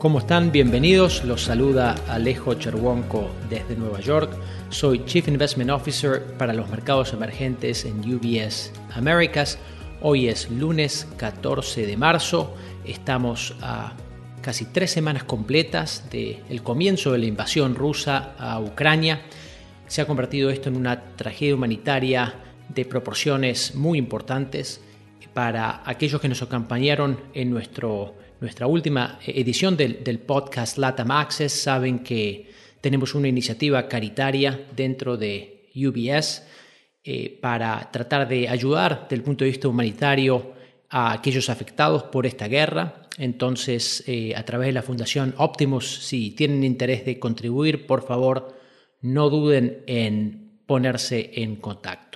¿Cómo están? Bienvenidos. Los saluda Alejo Cherwonko desde Nueva York. Soy Chief Investment Officer para los mercados emergentes en UBS Americas. Hoy es lunes 14 de marzo. Estamos a casi tres semanas completas del comienzo de la invasión rusa a Ucrania. Se ha convertido esto en una tragedia humanitaria de proporciones muy importantes para aquellos que nos acompañaron en nuestro, nuestra última edición del, del podcast LATAM Access. Saben que tenemos una iniciativa caritaria dentro de UBS eh, para tratar de ayudar desde el punto de vista humanitario a aquellos afectados por esta guerra. Entonces, eh, a través de la Fundación Optimus, si tienen interés de contribuir, por favor, no duden en ponerse en contacto.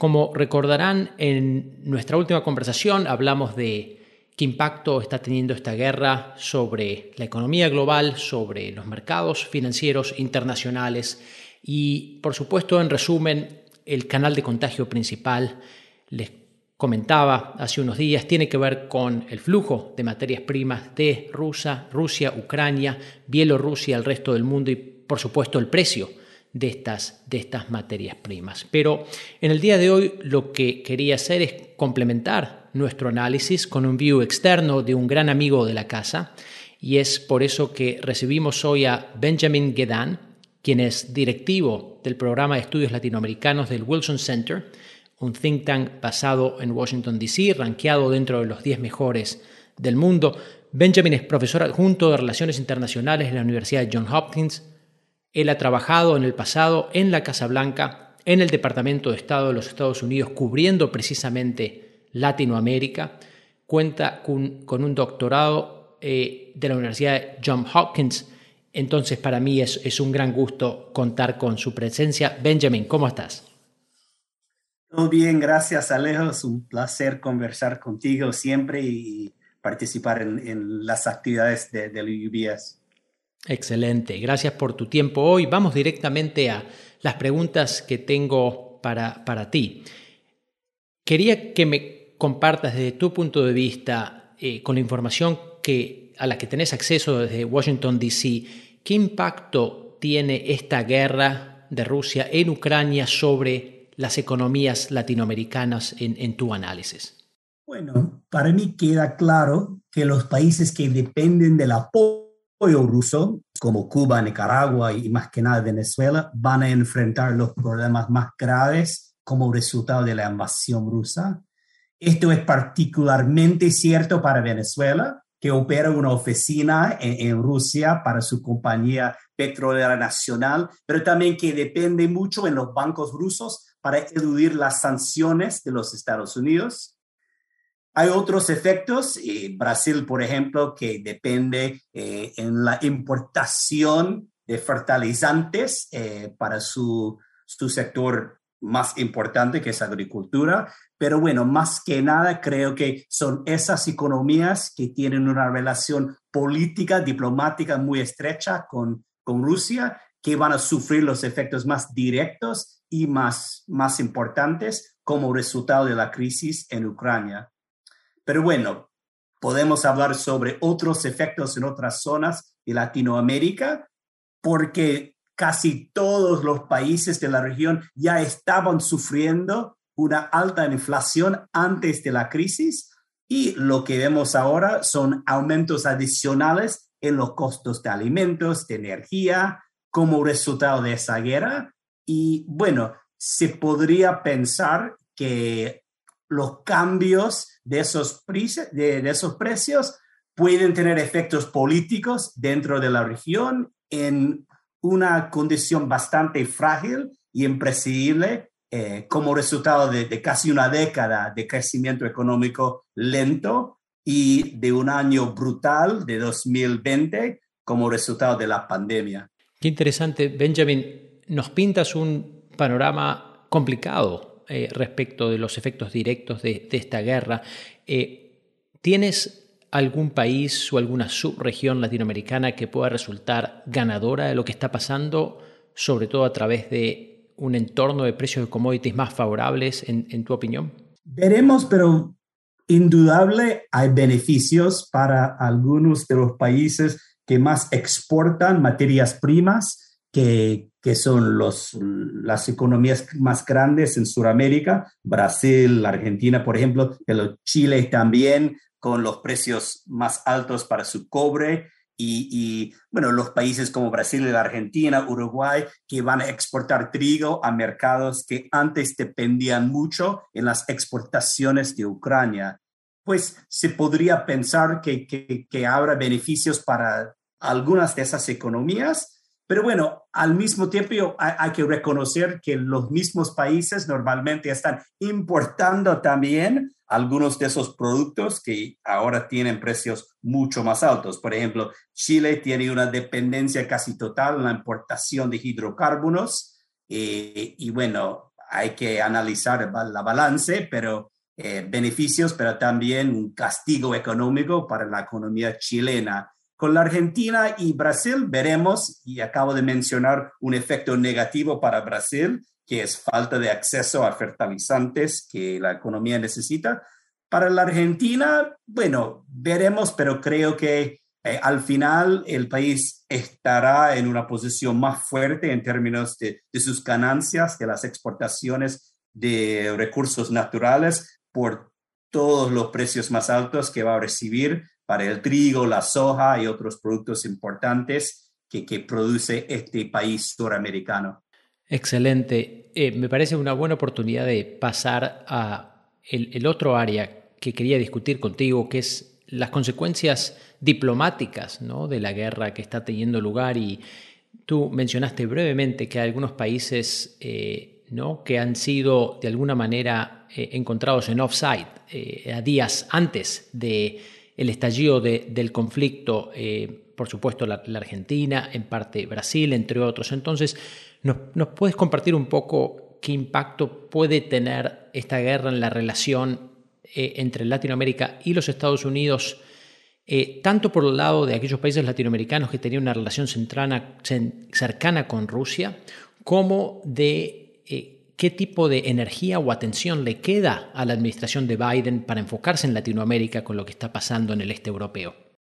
Como recordarán, en nuestra última conversación hablamos de qué impacto está teniendo esta guerra sobre la economía global, sobre los mercados financieros internacionales y, por supuesto, en resumen, el canal de contagio principal, les comentaba hace unos días, tiene que ver con el flujo de materias primas de Rusia, Rusia, Ucrania, Bielorrusia, el resto del mundo y, por supuesto, el precio de estas, de estas materias primas. Pero en el día de hoy lo que quería hacer es complementar nuestro análisis con un view externo de un gran amigo de la casa y es por eso que recibimos hoy a Benjamin Gedan, quien es directivo del programa de estudios latinoamericanos del Wilson Center, un think tank basado en Washington, D.C., rankeado dentro de los 10 mejores del mundo. Benjamin es profesor adjunto de Relaciones Internacionales en la Universidad de Johns Hopkins. Él ha trabajado en el pasado en la Casa Blanca, en el Departamento de Estado de los Estados Unidos, cubriendo precisamente Latinoamérica. Cuenta con, un doctorado eh, de la Universidad de Johns Hopkins. Entonces, para mí es, un gran gusto contar con su presencia. Benjamin, ¿cómo estás? Todo bien, gracias Alejo. Es un placer conversar contigo siempre y participar en, las actividades del de UBS. Excelente, gracias por tu tiempo hoy. Vamos directamente a las preguntas que tengo para, para ti. Quería que me compartas desde tu punto de vista, eh, con la información que, a la que tenés acceso desde Washington, D.C., qué impacto tiene esta guerra de Rusia en Ucrania sobre las economías latinoamericanas en, tu análisis? Bueno, para mí queda claro que los países que dependen del apoyo ruso, como Cuba, Nicaragua y más que nada Venezuela, van a enfrentar los problemas más graves como resultado de la invasión rusa. Esto es particularmente cierto para Venezuela, que opera una oficina en, en, Rusia para su compañía petrolera nacional, pero también que depende mucho en los bancos rusos para eludir las sanciones de los Estados Unidos. Hay otros efectos, eh, Brasil, por ejemplo, que depende eh, en la importación de fertilizantes eh, para su, su sector más importante, que es agricultura. Pero bueno, más que nada creo que son esas economías que tienen una relación política, diplomática muy estrecha con, con Rusia, que van a sufrir los efectos más directos y más, más importantes como resultado de la crisis en Ucrania. Pero bueno, podemos hablar sobre otros efectos en otras zonas de Latinoamérica, porque casi todos los países de la región ya estaban sufriendo una alta inflación antes de la crisis y lo que vemos ahora son aumentos adicionales en los costos de alimentos, de energía, como resultado de esa guerra. Y bueno, se podría pensar que los cambios de esos, de, esos precios pueden tener efectos políticos dentro de la región en una condición bastante frágil y impredecible eh, como resultado de, de, casi una década de crecimiento económico lento y de un año brutal de 2020 como resultado de la pandemia. Qué interesante, Benjamin nos pintas un panorama complicado eh, respecto de los efectos directos de, esta guerra. Eh, ¿Tienes algún país o alguna subregión latinoamericana que pueda resultar ganadora de lo que está pasando, sobre todo a través de un entorno de precios de commodities más favorables, en, en tu opinión? Veremos, pero indudable hay beneficios para algunos de los países que más exportan materias primas, que, son los, las economías más grandes en Sudamérica, Brasil, Argentina, por ejemplo, pero Chile también, con los precios más altos para su cobre, y, bueno, los países como Brasil y Argentina, Uruguay, que van a exportar trigo a mercados que antes dependían mucho en las exportaciones de Ucrania. Pues se podría pensar que, que, que habrá beneficios para algunas de esas economías, pero bueno, al mismo tiempo hay, que reconocer que los mismos países normalmente están importando también algunos de esos productos que ahora tienen precios mucho más altos. Por ejemplo, Chile tiene una dependencia casi total en la importación de hidrocarburos eh, y bueno, hay que analizar la balance, pero eh, beneficios, pero también un castigo económico para la economía chilena. Con la Argentina y Brasil veremos, y acabo de mencionar un efecto negativo para Brasil, que es falta de acceso a fertilizantes que la economía necesita. Para la Argentina, bueno, veremos, pero creo que eh, al final el país estará en una posición más fuerte en términos de, de sus ganancias, de las exportaciones de recursos naturales por todos los precios más altos que va a recibir para el trigo, la soja y otros productos importantes que, produce este país suramericano. Excelente. Eh, me parece una buena oportunidad de pasar a el, otro área que quería discutir contigo, que es las consecuencias diplomáticas ¿no? de la guerra que está teniendo lugar. Y tú mencionaste brevemente que hay algunos países eh, ¿no? que han sido de alguna manera eh, encontrados en offside a días antes de el estallido del conflicto, eh, por supuesto la, Argentina, en parte Brasil, entre otros. Entonces, ¿nos, puedes compartir un poco qué impacto puede tener esta guerra en la relación eh, entre Latinoamérica y los Estados Unidos? Eh, tanto por el lado de aquellos países latinoamericanos que tenían una relación cercana con Rusia, como de ¿Qué tipo de energía o atención le queda a la administración de Biden para enfocarse en Latinoamérica con lo que está pasando en el este europeo?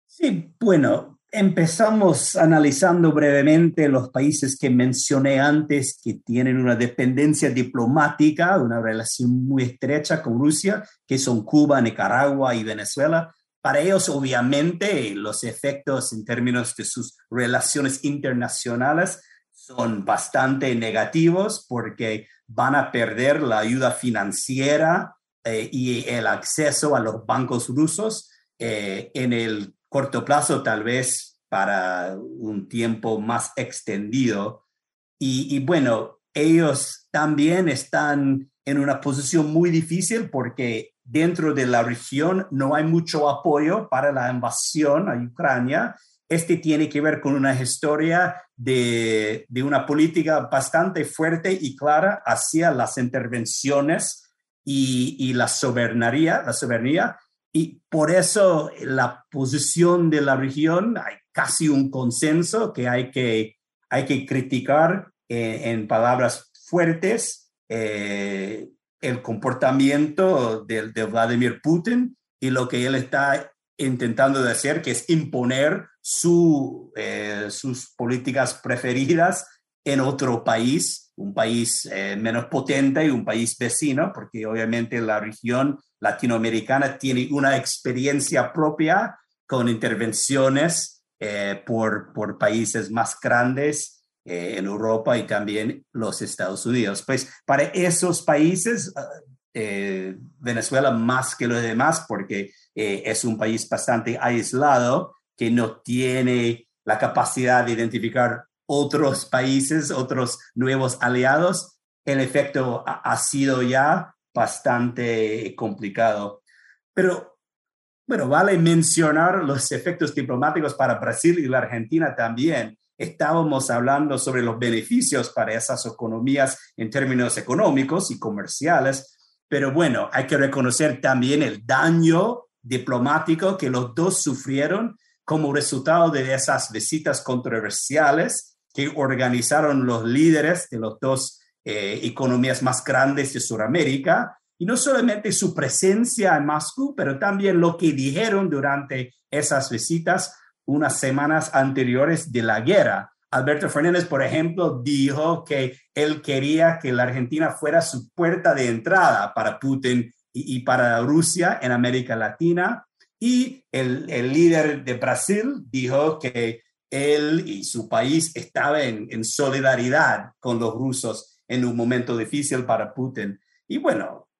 Sí, bueno, empezamos analizando brevemente los países que mencioné antes que tienen una dependencia diplomática, una relación muy estrecha con Rusia, que son Cuba, Nicaragua y Venezuela. Para ellos, obviamente, los efectos en términos de sus relaciones internacionales son bastante negativos porque van a perder la ayuda financiera eh, y el acceso a los bancos rusos eh, en el corto plazo, tal vez para un tiempo más extendido. Y, y, bueno, ellos también están en una posición muy difícil porque dentro de la región no hay mucho apoyo para la invasión a Ucrania este tiene que ver con una historia de, una política bastante fuerte y clara hacia las intervenciones y, la soberanía, la soberanía. Y por eso la posición de la región, hay casi un consenso que hay que, hay que criticar eh, en palabras fuertes eh, el comportamiento de, de Vladimir Putin y lo que él está intentando de hacer, que es imponer eh, sus políticas preferidas en otro país, un país eh, menos potente y un país vecino, porque obviamente la región latinoamericana tiene una experiencia propia con intervenciones eh, por, por países más grandes en Europa y también los Estados Unidos. Pues para esos países, Venezuela más que los demás, porque es un país bastante aislado, que no tiene la capacidad de identificar otros países, otros nuevos aliados, el efecto ha, sido ya bastante complicado. Pero, bueno, vale mencionar los efectos diplomáticos para Brasil y la Argentina también. Estábamos hablando sobre los beneficios para esas economías en términos económicos y comerciales, pero bueno, hay que reconocer también el daño diplomático que los dos sufrieron como resultado de esas visitas controversiales que organizaron los líderes de las dos eh, economías más grandes de Sudamérica, y no solamente su presencia en Moscú, pero también lo que dijeron durante esas visitas. unas semanas anteriores de la guerra. Alberto Fernández, por ejemplo, dijo que él quería que la Argentina fuera su puerta de entrada para Putin y, para Rusia en América Latina. Y el, el, líder de Brasil dijo que él y su país estaban en, en solidaridad con los rusos en un momento difícil para Putin. Y bueno,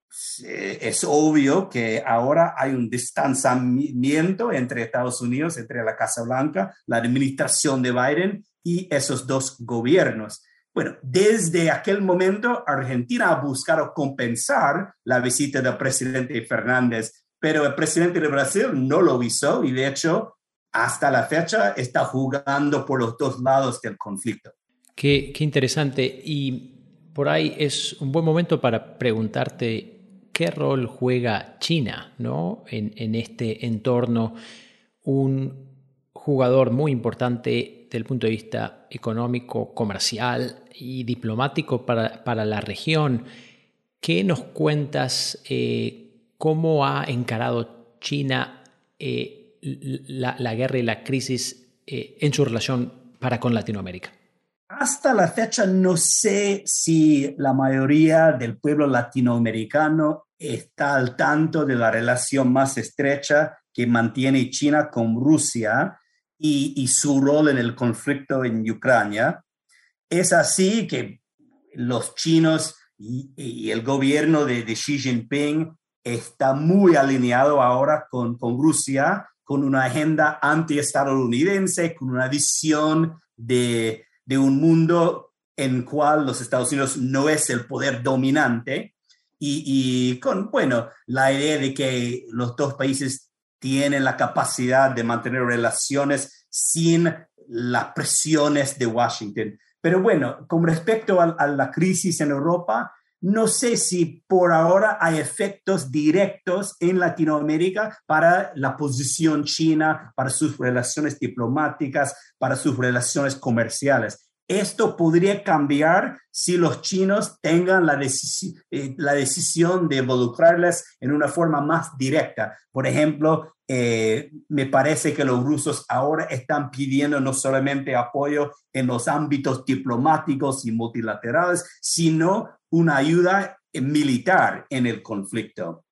es obvio que ahora hay un distanciamiento entre Estados Unidos, entre la Casa Blanca, la administración de Biden y esos dos gobiernos. Bueno, desde aquel momento Argentina ha buscado compensar la visita del presidente Fernández, pero el presidente de Brasil no lo hizo y de hecho hasta la fecha está jugando por los dos lados del conflicto. Qué, interesante y por ahí es un buen momento para preguntarte qué rol juega China ¿no? en, este entorno, un jugador muy importante desde el punto de vista económico, comercial y diplomático para, la región. ¿Qué nos cuentas eh, cómo ha encarado China eh, la, guerra y la crisis eh, en su relación para con Latinoamérica? Hasta la fecha no sé si la mayoría del pueblo latinoamericano está al tanto de la relación más estrecha que mantiene China con Rusia y, su rol en el conflicto en Ucrania. Es así que los chinos y, el gobierno de, Xi Jinping está muy alineado ahora con, con Rusia, con una agenda anti-estadounidense, con una visión de de un mundo en cual los Estados Unidos no es el poder dominante y, con, bueno, la idea de que los dos países tienen la capacidad de mantener relaciones sin las presiones de Washington. Pero bueno, con respecto a, la crisis en Europa, no sé si por ahora hay efectos directos en Latinoamérica para la posición china, para sus relaciones diplomáticas, para sus relaciones comerciales. Esto podría cambiar si los chinos tengan la, eh, decisión de involucrarles en una forma más directa. Por ejemplo, eh, me parece que los rusos ahora están pidiendo no solamente apoyo en los ámbitos diplomáticos y multilaterales, sino una ayuda militar en el conflicto.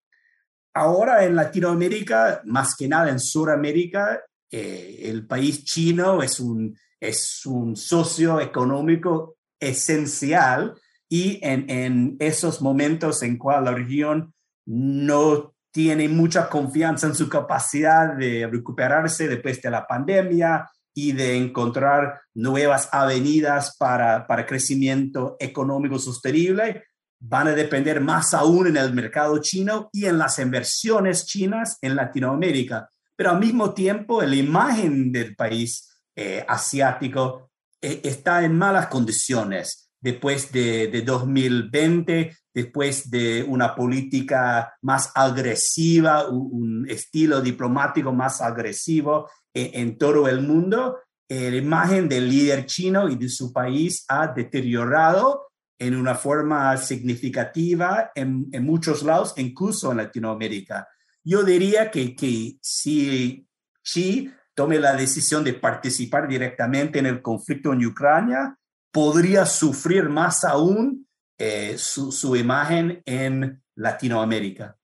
Ahora en Latinoamérica, más que nada en Sudamérica, eh, el país chino es un, es un socio económico esencial y en, en esos momentos en cual la región no tiene mucha confianza en su capacidad de recuperarse después de la pandemia y de encontrar nuevas avenidas para, para crecimiento económico sostenible, van a depender más aún en el mercado chino y en las inversiones chinas en Latinoamérica. Pero al mismo tiempo la imagen del país eh, asiático eh, está en malas condiciones. Después de, de, 2020, después de una política más agresiva, un, estilo diplomático más agresivo en, todo el mundo. la imagen del líder chino y de su país ha deteriorado en una forma significativa en, en muchos lados, incluso en Latinoamérica. Yo diría que, que si Xi tome la decisión de participar directamente en el conflicto en Ucrania, podría sufrir más aún eh, su, su, imagen en Latinoamérica.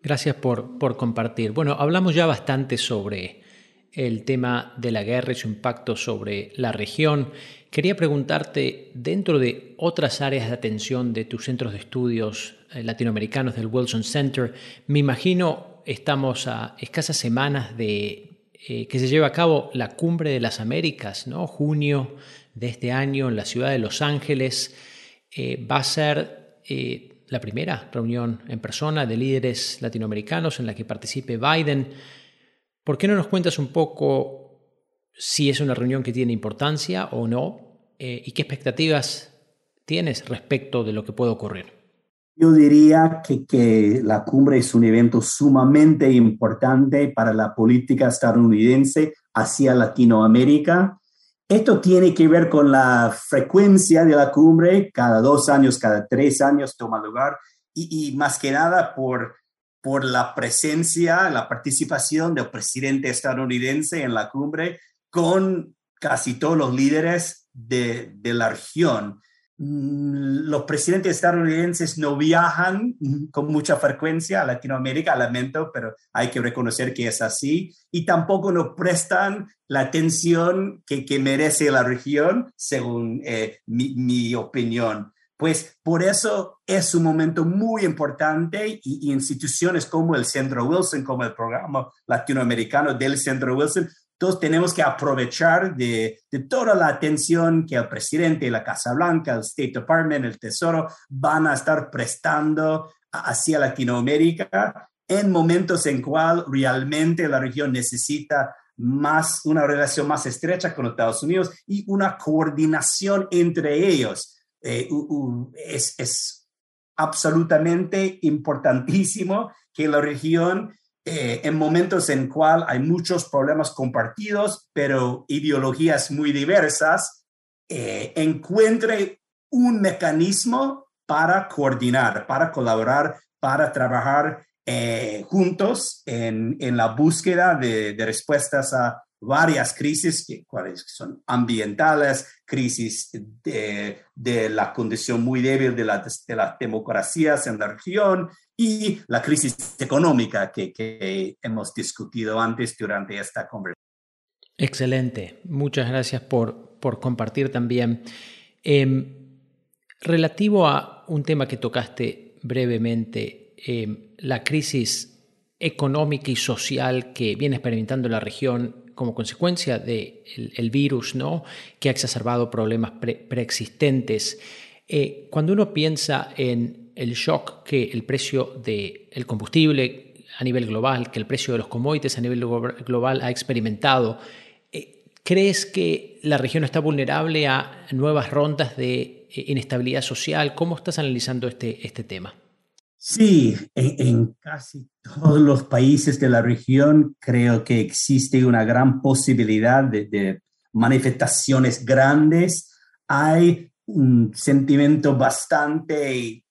Gracias por, por compartir. Bueno, hablamos ya bastante sobre el tema de la guerra y su impacto sobre la región. Quería preguntarte, dentro de otras áreas de atención de tus centros de estudios eh, latinoamericanos del Wilson Center, me imagino estamos a escasas semanas de eh, que se lleve a cabo la Cumbre de las Américas, ¿no? junio de este año en la ciudad de Los Ángeles. Eh, va a ser la primera reunión en persona de líderes latinoamericanos en la que participe Biden. ¿Por qué no nos cuentas un poco si es una reunión que tiene importancia o no eh, y qué expectativas tienes respecto de lo que puede ocurrir? Yo diría que, que, la cumbre es un evento sumamente importante para la política estadounidense hacia Latinoamérica. Esto tiene que ver con la frecuencia de la cumbre, cada dos años, cada tres años toma lugar, y, y más que nada por por la presencia, la participación del presidente estadounidense en la cumbre con casi todos los líderes de, de la región. Mm, los presidentes estadounidenses no viajan con mucha frecuencia a Latinoamérica, lamento, pero hay que reconocer que es así, y tampoco nos prestan la atención que, que merece la región, según eh, mi, mi, opinión. Pues por eso es un momento muy importante y, instituciones como el Centro Wilson, como el programa latinoamericano del Centro Wilson, entonces tenemos que aprovechar de, toda la atención que el presidente, la Casa Blanca, el State Department, el Tesoro van a estar prestando hacia Latinoamérica en momentos en cual realmente la región necesita más una relación más estrecha con Estados Unidos y una coordinación entre ellos. Eh, es, es absolutamente importantísimo que la región eh, en momentos en cual hay muchos problemas compartidos, pero ideologías muy diversas, eh, encuentre un mecanismo para coordinar, para colaborar, para trabajar juntos en, en, la búsqueda de, de, respuestas a varias crisis, que, cuáles son ambientales, crisis de, de, la condición muy débil de, la, de las democracias en la región, y la crisis económica que, hemos discutido antes durante esta conversación. Excelente, muchas gracias por, por compartir también. Em, relativo a un tema que tocaste brevemente, em, la crisis económica y social que viene experimentando la región como consecuencia del de el virus, ¿no? que ha exacerbado problemas preexistentes. Eh, cuando uno piensa en el shock que el precio del combustible a nivel global, que el precio de los commodities a nivel global ha experimentado, eh, ¿crees que la región está vulnerable a nuevas rondas de eh, inestabilidad social? ¿Cómo estás analizando este, este tema? Sí, en, casi todos los países de la región creo que existe una gran posibilidad de, de manifestaciones grandes. Hay un sentimiento bastante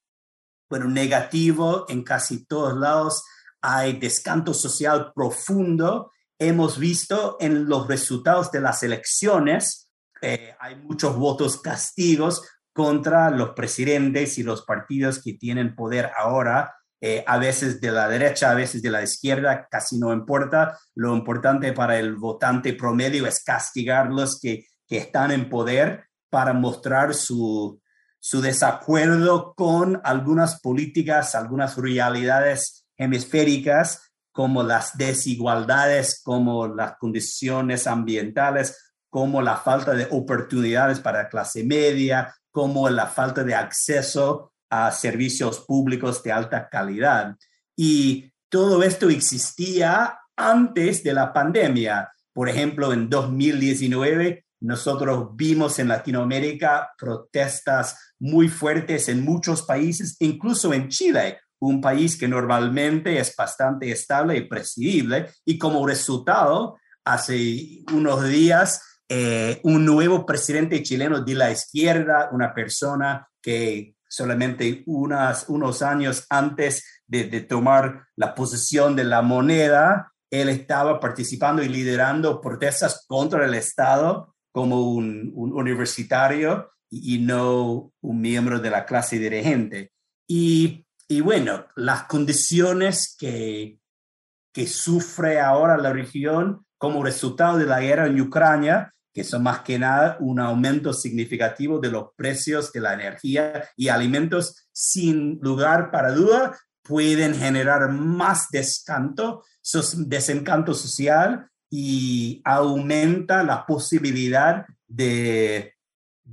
bueno, negativo en casi todos lados. Hay descanto social profundo. Hemos visto en los resultados de las elecciones, eh, hay muchos votos castigos contra los presidentes y los partidos que tienen poder ahora, eh, a veces de la derecha, a veces de la izquierda, casi no importa. Lo importante para el votante promedio es castigar los que, que están en poder para mostrar su, su desacuerdo con algunas políticas, algunas realidades hemisféricas, como las desigualdades, como las condiciones ambientales, como la falta de oportunidades para la clase media, como la falta de acceso a servicios públicos de alta calidad. Y todo esto existía antes de la pandemia. Por ejemplo, en 2019 nosotros vimos en Latinoamérica protestas muy fuertes en muchos países, incluso en Chile, un país que normalmente es bastante estable y presidible. Y como resultado, hace unos días, eh, un nuevo presidente chileno de la izquierda, una persona que solamente unos años antes de, tomar la posesión de la moneda, él estaba participando y liderando protestas contra el Estado como un, un universitario y, no un miembro de la clase dirigente. Y, y bueno, las condiciones que, que sufre ahora la región como resultado de la guerra en Ucrania, que son más que nada un aumento significativo de los precios de la energía y alimentos, sin lugar para duda, pueden generar más descanto, desencanto social y aumenta la posibilidad de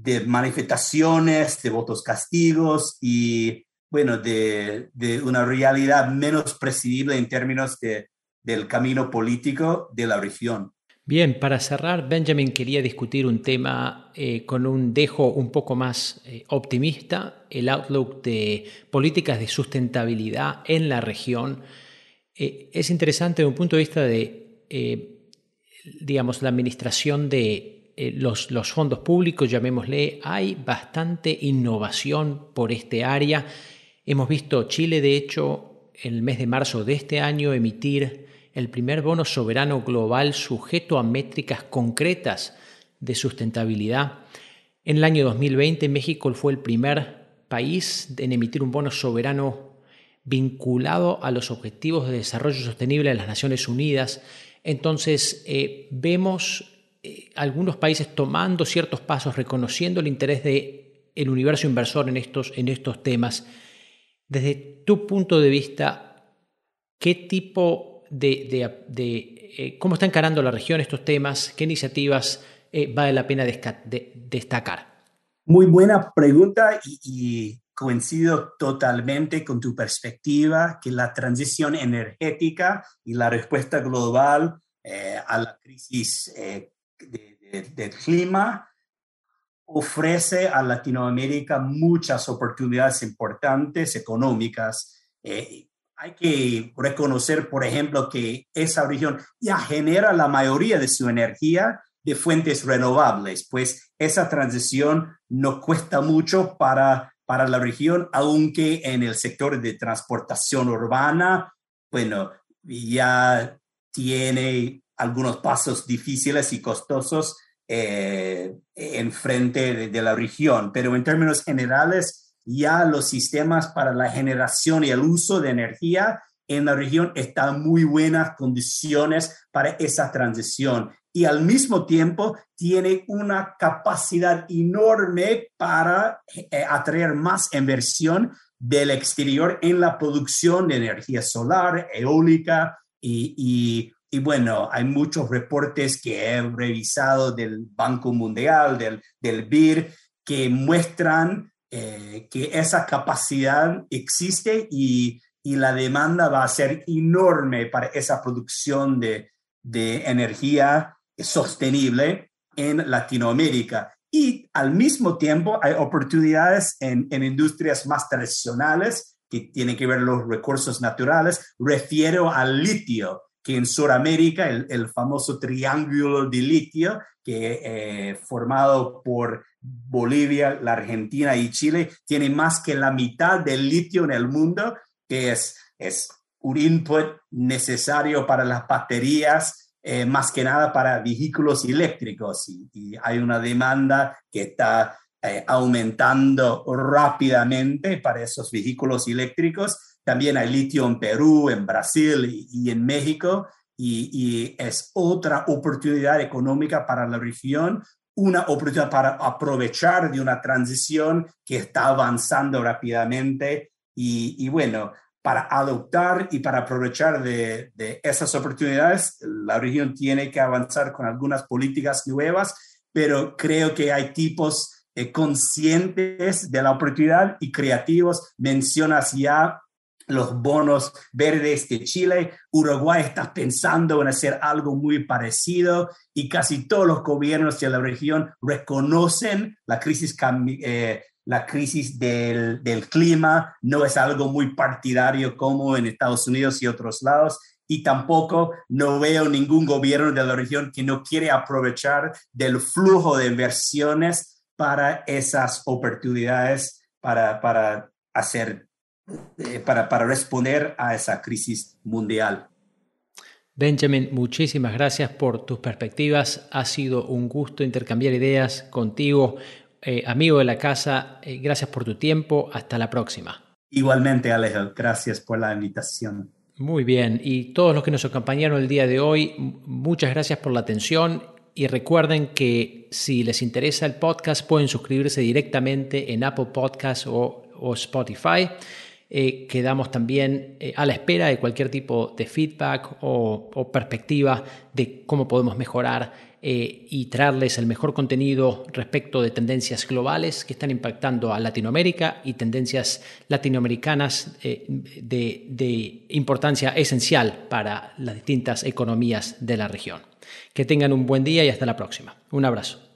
de manifestaciones, de votos castigos y, bueno, de, de una realidad menos presidible en términos de, del camino político de la región. Bien, para cerrar, Benjamin quería discutir un tema eh, con un dejo un poco más eh, optimista, el outlook de políticas de sustentabilidad en la región. Eh, es interesante desde un punto de vista de, digamos, la administración de eh, los, fondos públicos, llamémosle, hay bastante innovación por este área. Hemos visto Chile, de hecho, el mes de marzo de este año, emitir el primer bono soberano global sujeto a métricas concretas de sustentabilidad. En el año 2020 México fue el primer país en emitir un bono soberano vinculado a los Objetivos de Desarrollo Sostenible de las Naciones Unidas. Entonces, eh, vemos eh, algunos países tomando ciertos pasos, reconociendo el interés del el universo inversor en estos, en estos temas. Desde tu punto de vista, ¿qué tipo de, eh, cómo está encarando la región estos temas? ¿Qué iniciativas vale la pena destacar? Muy buena pregunta y coincido totalmente con tu perspectiva que la transición energética y la respuesta global eh, a la crisis eh, del clima ofrece a Latinoamérica muchas oportunidades importantes económicas. Eh, hay que reconocer, por ejemplo, que esa región ya genera la mayoría de su energía de fuentes renovables, pues esa transición no cuesta mucho para para la región, aunque en el sector de transportación urbana, bueno, ya tiene algunos pasos difíciles y costosos eh, en frente de, de, la región, pero en términos generales, ya los sistemas para la generación y el uso de energía en la región están muy buenas condiciones para esa transición. Y al mismo tiempo tiene una capacidad enorme para eh, atraer más inversión del exterior en la producción de energía solar, eólica y, y, bueno, hay muchos reportes que he revisado del Banco Mundial, del, del BIR, que muestran eh, que esa capacidad existe y, y la demanda va a ser enorme para esa producción de, de energía sostenible en Latinoamérica. Y al mismo tiempo hay oportunidades en, en industrias más tradicionales que tienen que ver los recursos naturales. Refiero al litio, que en Sudamérica, el, famoso triángulo de litio, que eh, formado por Bolivia, la Argentina y Chile, tiene más que la mitad del litio en el mundo, que es, es un input necesario para las baterías eh, más que nada para vehículos eléctricos y, hay una demanda que está eh, aumentando rápidamente para esos vehículos eléctricos. También hay litio en Perú, en Brasil y, en México y, es otra oportunidad económica para la región, una oportunidad para aprovechar de una transición que está avanzando rápidamente y, bueno, para adoptar y para aprovechar de, esas oportunidades, la región tiene que avanzar con algunas políticas nuevas, pero creo que hay tipos eh, conscientes de la oportunidad y creativos. Mencionas ya los bonos verdes de Chile. Uruguay está pensando en hacer algo muy parecido y casi todos los gobiernos de la región reconocen la crisis eh, la crisis del, del, clima no es algo muy partidario como en Estados Unidos y otros lados. Y tampoco no veo ningún gobierno de la región que no quiere aprovechar del flujo de inversiones para esas oportunidades para, para hacer, eh, para, para responder a esa crisis mundial. Benjamin, muchísimas gracias por tus perspectivas. Ha sido un gusto intercambiar ideas contigo. Eh, amigo de la casa, eh, gracias por tu tiempo. Hasta la próxima. Igualmente, Alejo, gracias por la invitación. Muy bien, y todos los que nos acompañaron el día de hoy, muchas gracias por la atención y recuerden que si les interesa el podcast pueden suscribirse directamente en Apple Podcasts o, Spotify. Eh, quedamos también a la espera de cualquier tipo de feedback o, perspectiva de cómo podemos mejorar eh, y traerles el mejor contenido respecto de tendencias globales que están impactando a Latinoamérica y tendencias latinoamericanas eh, de importancia esencial para las distintas economías de la región. Que tengan un buen día y hasta la próxima. Un abrazo.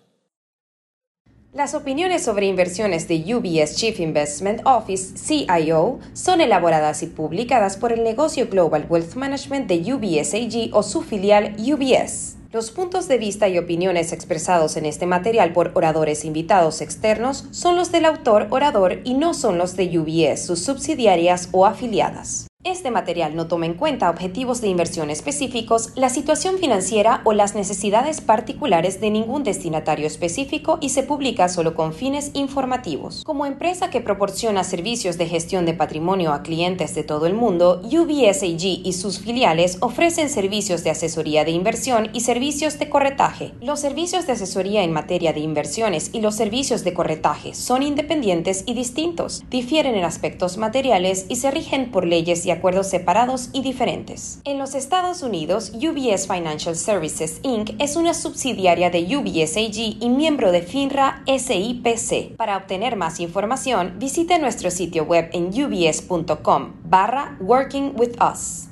Las opiniones sobre inversiones de UBS Chief Investment Office, CIO, son elaboradas y publicadas por el negocio Global Wealth Management de UBS AG o su filial UBS. Los puntos de vista y opiniones expresados en este material por oradores invitados externos son los del autor orador y no son los de UBS, sus subsidiarias o afiliadas. Este material no toma en cuenta objetivos de inversión específicos, la situación financiera o las necesidades particulares de ningún destinatario específico y se publica solo con fines informativos. Como empresa que proporciona servicios de gestión de patrimonio a clientes de todo el mundo, UBSAG y sus filiales ofrecen servicios de asesoría de inversión y servicios de corretaje. Los servicios de asesoría en materia de inversiones y los servicios de corretaje son independientes y distintos, difieren en aspectos materiales y se rigen por leyes y acuerdos separados y diferentes. En los Estados Unidos, UBS Financial Services Inc. es una subsidiaria de UBSAG y miembro de FINRA SIPC. Para obtener más información, visite nuestro sitio web en ubs.com barra Working with Us.